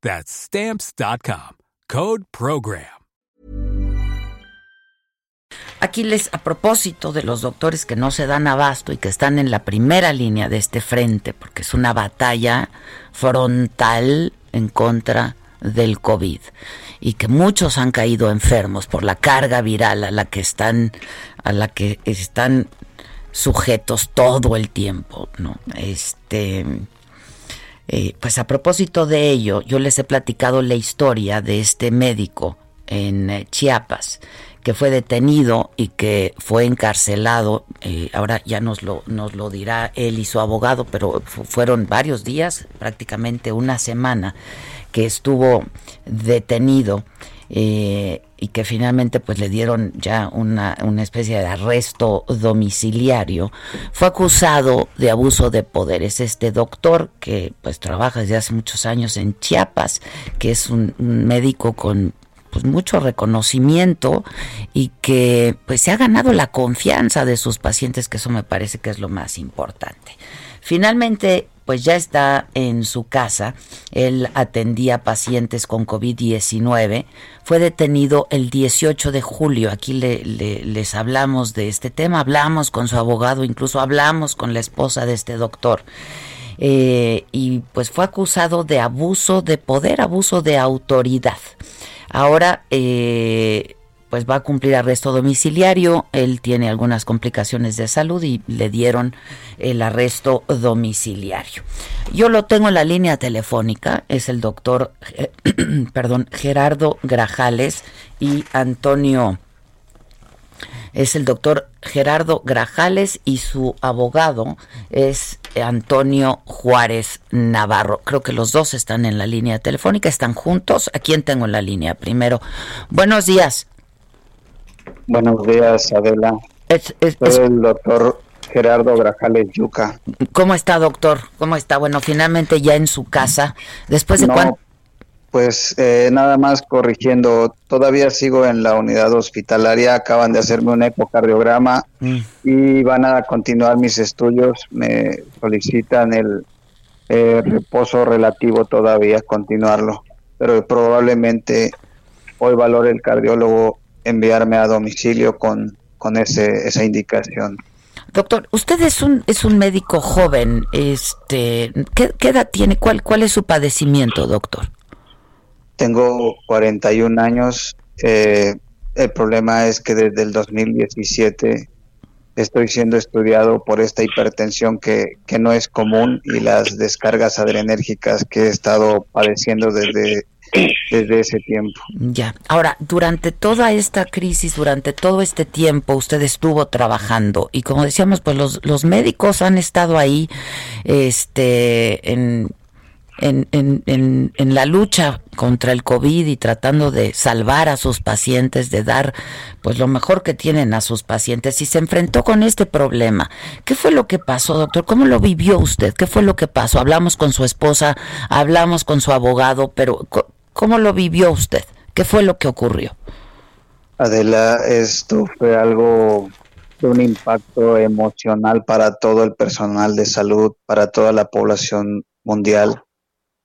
That's Stamps.com. Code Program. Aquí les, a propósito de los doctores que no se dan abasto y que están en la primera línea de este frente, porque es una batalla frontal en contra del COVID y que muchos han caído enfermos por la carga viral a la que están a la que están sujetos todo el tiempo, ¿no? Este eh, pues a propósito de ello, yo les he platicado la historia de este médico en eh, Chiapas que fue detenido y que fue encarcelado. Eh, ahora ya nos lo, nos lo dirá él y su abogado, pero fueron varios días, prácticamente una semana, que estuvo detenido eh, y que finalmente pues le dieron ya una, una especie de arresto domiciliario, fue acusado de abuso de poder. Es este doctor que pues trabaja desde hace muchos años en Chiapas, que es un, médico con pues mucho reconocimiento y que pues se ha ganado la confianza de sus pacientes, que eso me parece que es lo más importante. Finalmente pues ya está en su casa. Él atendía pacientes con COVID-19. Fue detenido el 18 de julio. Aquí les hablamos de este tema, hablamos con su abogado, incluso hablamos con la esposa de este doctor. Eh, y pues fue acusado de abuso de poder, abuso de autoridad. Ahora eh, pues va a cumplir arresto domiciliario. Él tiene algunas complicaciones de salud y le dieron el arresto domiciliario. Yo lo tengo en la línea telefónica, es el doctor, eh, perdón, Gerardo Grajales y Antonio, es el doctor Gerardo Grajales y su abogado es Antonio Juárez Navarro. Creo que los dos están en la línea telefónica, están juntos. ¿A quién tengo en la línea primero? Buenos días. Buenos días, Adela. Soy el doctor Gerardo Grajales Yuca. ¿Cómo está, doctor? ¿Cómo está? Bueno, finalmente ya en su casa. Después de no, Pues eh, nada más corrigiendo, todavía sigo en la unidad hospitalaria, acaban de hacerme un ecocardiograma mm. y van a continuar mis estudios, me solicitan el eh, reposo relativo todavía, continuarlo, pero probablemente hoy valore el cardiólogo enviarme a domicilio con, con ese, esa indicación. Doctor, usted es un es un médico joven, este, ¿qué, edad tiene? ¿Cuál cuál es su padecimiento, doctor? Tengo 41 años. Eh, el problema es que desde el 2017 estoy siendo estudiado por esta hipertensión que, que no es común y las descargas adrenérgicas que he estado padeciendo desde desde ese tiempo. Ya. Ahora, durante toda esta crisis, durante todo este tiempo, usted estuvo trabajando y como decíamos, pues los, los médicos han estado ahí, este, en, en, en, en, la lucha contra el COVID y tratando de salvar a sus pacientes, de dar pues lo mejor que tienen a sus pacientes y se enfrentó con este problema. ¿Qué fue lo que pasó, doctor? ¿Cómo lo vivió usted? ¿Qué fue lo que pasó? Hablamos con su esposa, hablamos con su abogado, pero ¿Cómo lo vivió usted? ¿Qué fue lo que ocurrió? Adela, esto fue algo de un impacto emocional para todo el personal de salud, para toda la población mundial.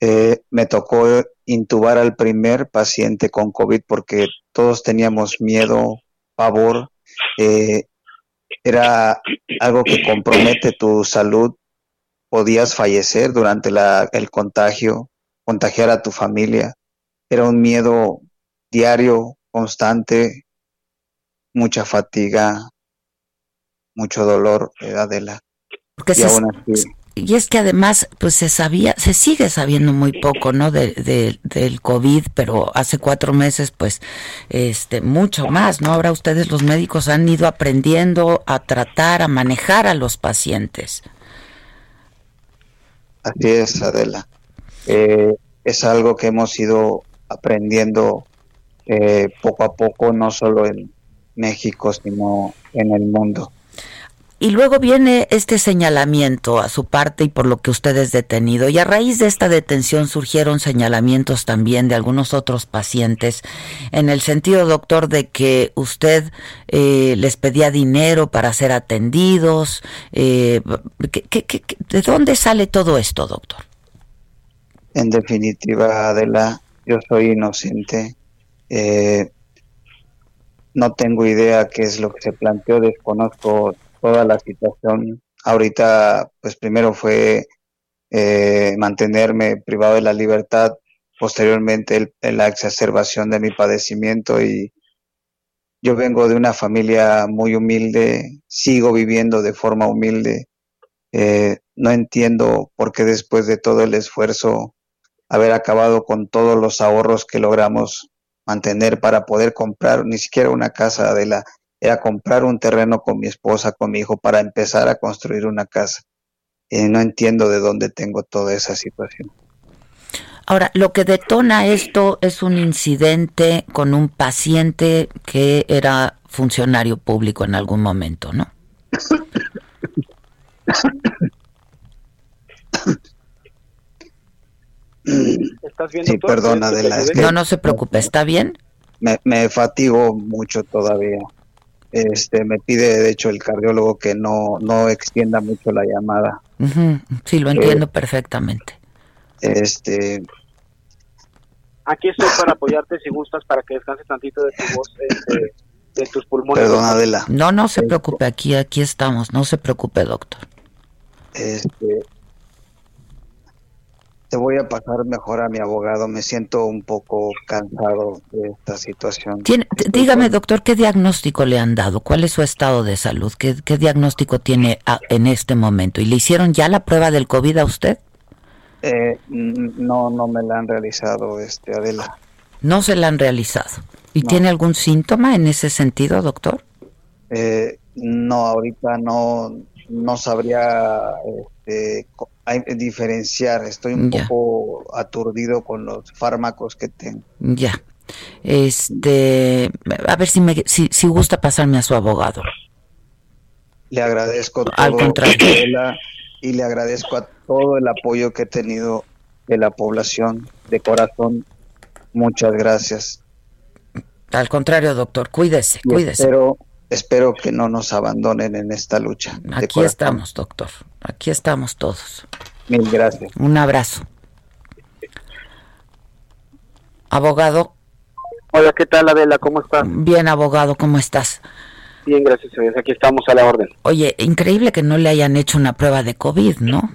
Eh, me tocó intubar al primer paciente con COVID porque todos teníamos miedo, pavor. Eh, era algo que compromete tu salud. Podías fallecer durante la, el contagio, contagiar a tu familia era un miedo diario, constante. mucha fatiga, mucho dolor, Adela. Porque y aún así, y es que además, pues se sabía, se sigue sabiendo muy poco, ¿no? De, del COVID, pero hace cuatro meses, pues, este, mucho más, ¿no? Ahora ustedes los médicos han ido aprendiendo a tratar, a manejar a los pacientes. Así es, Adela. Eh, es algo que hemos ido aprendiendo eh, poco a poco, no solo en México, sino en el mundo. Y luego viene este señalamiento a su parte y por lo que usted es detenido. Y a raíz de esta detención surgieron señalamientos también de algunos otros pacientes en el sentido, doctor, de que usted eh, les pedía dinero para ser atendidos. Eh, de dónde sale todo esto, doctor? En definitiva, Adela, yo soy inocente. Eh, no tengo idea qué es lo que se planteó, desconozco toda la situación. Ahorita, pues primero fue eh, mantenerme privado de la libertad, posteriormente la exacerbación de mi padecimiento y yo vengo de una familia muy humilde, sigo viviendo de forma humilde. Eh, no entiendo por qué después de todo el esfuerzo, haber acabado con todos los ahorros que logramos mantener para poder comprar ni siquiera una casa de la era comprar un terreno con mi esposa, con mi hijo, para empezar a construir una casa. Y no entiendo de dónde tengo toda esa situación. Ahora, lo que detona esto es un incidente con un paciente que era funcionario público en algún momento, ¿no? ¿Estás bien, sí, perdona, de la... No, no se preocupe, ¿está bien? Me, me fatigo mucho todavía. Este, me pide, de hecho, el cardiólogo que no, no extienda mucho la llamada. Sí, lo entiendo eh, perfectamente. Este. Aquí estoy para apoyarte si gustas, para que descanses tantito de tu voz, este, de tus pulmones. Perdón, Adela. No, no se preocupe, aquí, aquí estamos, no se preocupe, doctor. Este, te voy a pasar mejor a mi abogado. Me siento un poco cansado de esta situación. dígame, doctor, ¿qué diagnóstico le han dado? ¿Cuál es su estado de salud? ¿Qué, diagnóstico tiene en este momento? ¿Y le hicieron ya la prueba del COVID a usted? Eh, no, no me la han realizado, este, Adela. No se la han realizado. ¿Y tiene algún síntoma en ese sentido, doctor? Eh, no, ahorita no, no sabría este, hay, diferenciar. Estoy un poco aturdido con los fármacos que tengo. Ya. Este, a ver si me si, si gusta pasarme a su abogado. Le agradezco todo y le agradezco a todo el apoyo que he tenido de la población de corazón. Muchas gracias. Al contrario, doctor, cuídese, cuídese. Espero, espero que no nos abandonen en esta lucha. Aquí estamos, doctor. Aquí estamos todos. Mil gracias. Un abrazo. Abogado. Hola, ¿qué tal Adela? ¿Cómo estás? Bien, abogado, ¿cómo estás? Bien, gracias a Dios. Aquí estamos a la orden. Oye, increíble que no le hayan hecho una prueba de COVID, ¿no?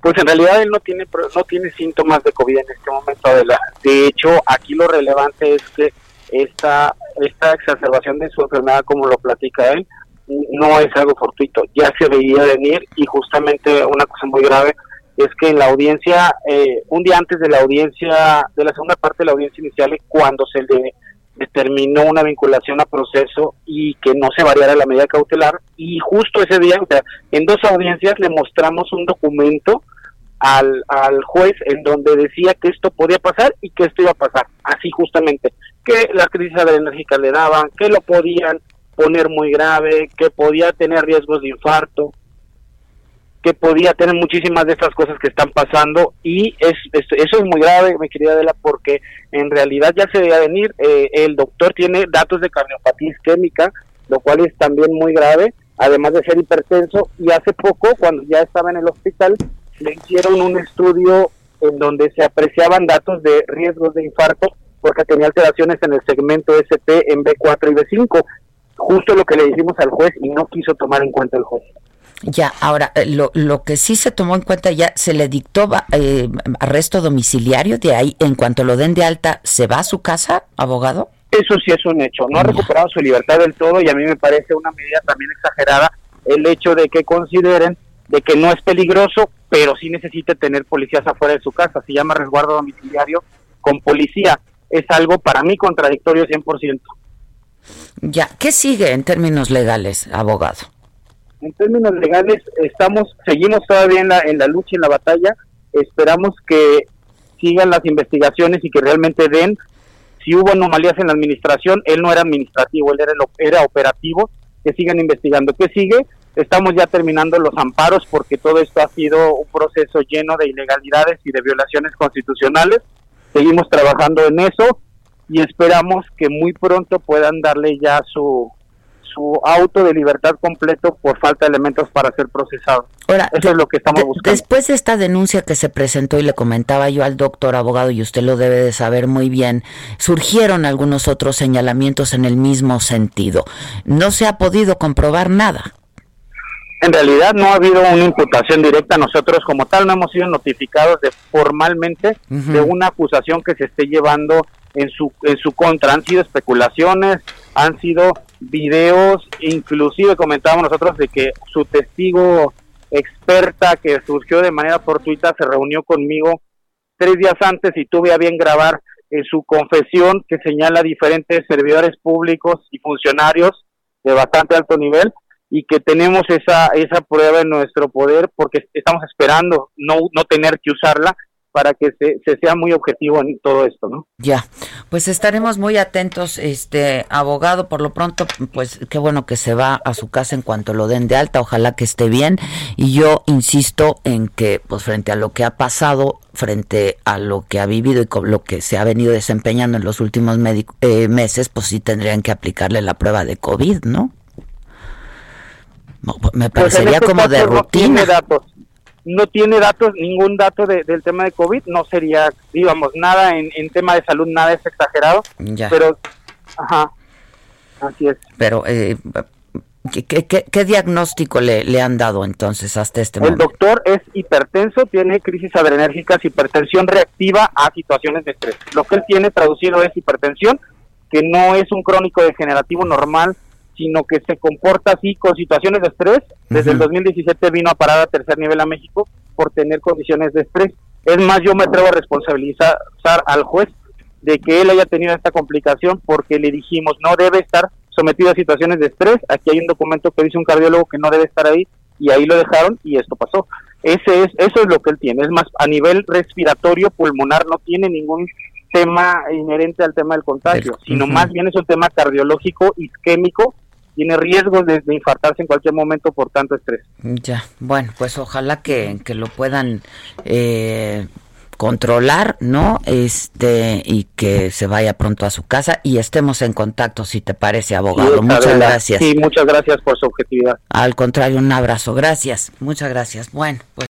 Pues en realidad él no tiene no tiene síntomas de COVID en este momento. Adela. De hecho, aquí lo relevante es que esta esta exacerbación de su enfermedad, como lo platica él, no es algo fortuito, ya se veía venir y justamente una cosa muy grave es que en la audiencia, eh, un día antes de la audiencia, de la segunda parte de la audiencia inicial, cuando se le determinó una vinculación a proceso y que no se variara la medida cautelar, y justo ese día, o sea, en dos audiencias le mostramos un documento al, al juez en donde decía que esto podía pasar y que esto iba a pasar, así justamente, que las crisis adrenérgicas le daban, que lo podían poner muy grave, que podía tener riesgos de infarto, que podía tener muchísimas de estas cosas que están pasando. Y es, eso es muy grave, mi querida Adela, porque en realidad ya se debe venir, eh, el doctor tiene datos de cardiopatía isquémica, lo cual es también muy grave, además de ser hipertenso, y hace poco, cuando ya estaba en el hospital, le hicieron un estudio en donde se apreciaban datos de riesgos de infarto porque tenía alteraciones en el segmento SP en B4 y B5 justo lo que le dijimos al juez y no quiso tomar en cuenta el juez. Ya, ahora, eh, lo, lo que sí se tomó en cuenta ya, se le dictó eh, arresto domiciliario, de ahí, en cuanto lo den de alta, ¿se va a su casa, abogado? Eso sí es un hecho. No ha recuperado su libertad del todo y a mí me parece una medida también exagerada el hecho de que consideren de que no es peligroso, pero sí necesita tener policías afuera de su casa. Se llama resguardo domiciliario con policía. Es algo para mí contradictorio 100%. Ya, ¿qué sigue en términos legales, abogado? En términos legales, estamos, seguimos todavía en la, en la lucha, en la batalla. Esperamos que sigan las investigaciones y que realmente den si hubo anomalías en la administración. Él no era administrativo, él era, era operativo. Que sigan investigando. ¿Qué sigue? Estamos ya terminando los amparos porque todo esto ha sido un proceso lleno de ilegalidades y de violaciones constitucionales. Seguimos trabajando en eso y esperamos que muy pronto puedan darle ya su, su auto de libertad completo por falta de elementos para ser procesado. Ahora, Eso es lo que estamos buscando. Después de esta denuncia que se presentó y le comentaba yo al doctor abogado, y usted lo debe de saber muy bien, surgieron algunos otros señalamientos en el mismo sentido. No se ha podido comprobar nada. En realidad no ha habido una imputación directa. Nosotros como tal no hemos sido notificados de formalmente de una acusación que se esté llevando en su, en su contra. Han sido especulaciones, han sido videos, inclusive comentábamos nosotros de que su testigo experta que surgió de manera fortuita se reunió conmigo tres días antes y tuve a bien grabar en su confesión que señala diferentes servidores públicos y funcionarios de bastante alto nivel y que tenemos esa esa prueba en nuestro poder porque estamos esperando no no tener que usarla para que se, sea muy objetivo en todo esto, ¿no? Ya, pues estaremos muy atentos, este abogado, por lo pronto, pues qué bueno que se va a su casa en cuanto lo den de alta, ojalá que esté bien, y yo insisto en que, pues frente a lo que ha pasado, frente a lo que ha vivido y con lo que se ha venido desempeñando en los últimos eh, meses, pues sí tendrían que aplicarle la prueba de COVID, ¿no? Me pues parecería este como de rutina no tiene datos, ningún dato del tema de COVID, no sería, digamos, nada en, tema de salud, nada es exagerado, pero, ajá, así es. Pero, eh, ¿qué, diagnóstico le, le, han dado entonces hasta este momento? El doctor es hipertenso, tiene crisis adrenérgicas, hipertensión reactiva a situaciones de estrés. Lo que él tiene traducido es hipertensión, que no es un crónico degenerativo normal, sino que se comporta así con situaciones de estrés. Desde el 2017 vino a parar a tercer nivel a México por tener condiciones de estrés. Es más, yo me atrevo a responsabilizar al juez de que él haya tenido esta complicación porque le dijimos no debe estar sometido a situaciones de estrés. Aquí hay un documento que dice un cardiólogo que no debe estar ahí y ahí lo dejaron y esto pasó. Ese es eso es lo que él tiene. Es más a nivel respiratorio pulmonar no tiene ningún tema inherente al tema del contagio, sino más bien es un tema cardiológico isquémico tiene riesgos de, infartarse en cualquier momento por tanto estrés. Ya, bueno, pues ojalá que, lo puedan eh, controlar, ¿no? Este, y que se vaya pronto a su casa y estemos en contacto, si te parece, abogado. muchas gracias. Sí, muchas gracias por su objetividad. Al contrario, un abrazo. Gracias, muchas gracias. Bueno, pues.